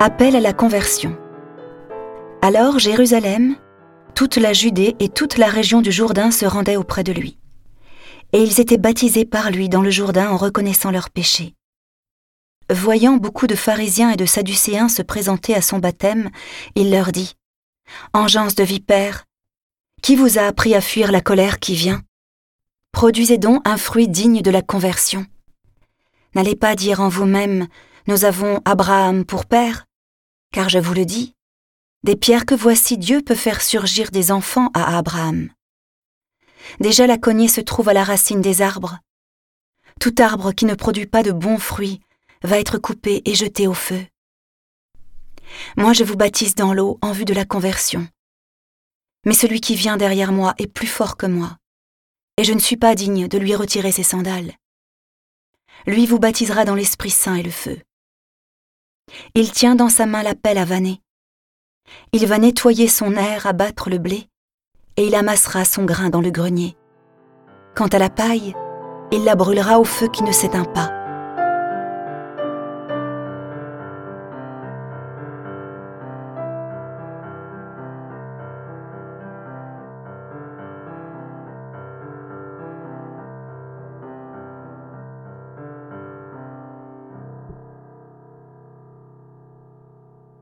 Appel à la conversion. Alors Jérusalem, toute la Judée et toute la région du Jourdain se rendaient auprès de lui. Et ils étaient baptisés par lui dans le Jourdain en reconnaissant leurs péchés. Voyant beaucoup de pharisiens et de sadducéens se présenter à son baptême, il leur dit Engeance de vipères, qui vous a appris à fuir la colère qui vient? Produisez donc un fruit digne de la conversion. N'allez pas dire en vous-même Nous avons Abraham pour père, car je vous le dis, des pierres que voici Dieu peut faire surgir des enfants à Abraham. Déjà la cognée se trouve à la racine des arbres. Tout arbre qui ne produit pas de bons fruits va être coupé et jeté au feu. Moi je vous baptise dans l'eau en vue de la conversion. Mais celui qui vient derrière moi est plus fort que moi, et je ne suis pas digne de lui retirer ses sandales. Lui vous baptisera dans l'Esprit Saint et le feu. Il tient dans sa main la pelle à vanner. Il va nettoyer son air à battre le blé, et il amassera son grain dans le grenier. Quant à la paille, il la brûlera au feu qui ne s'éteint pas.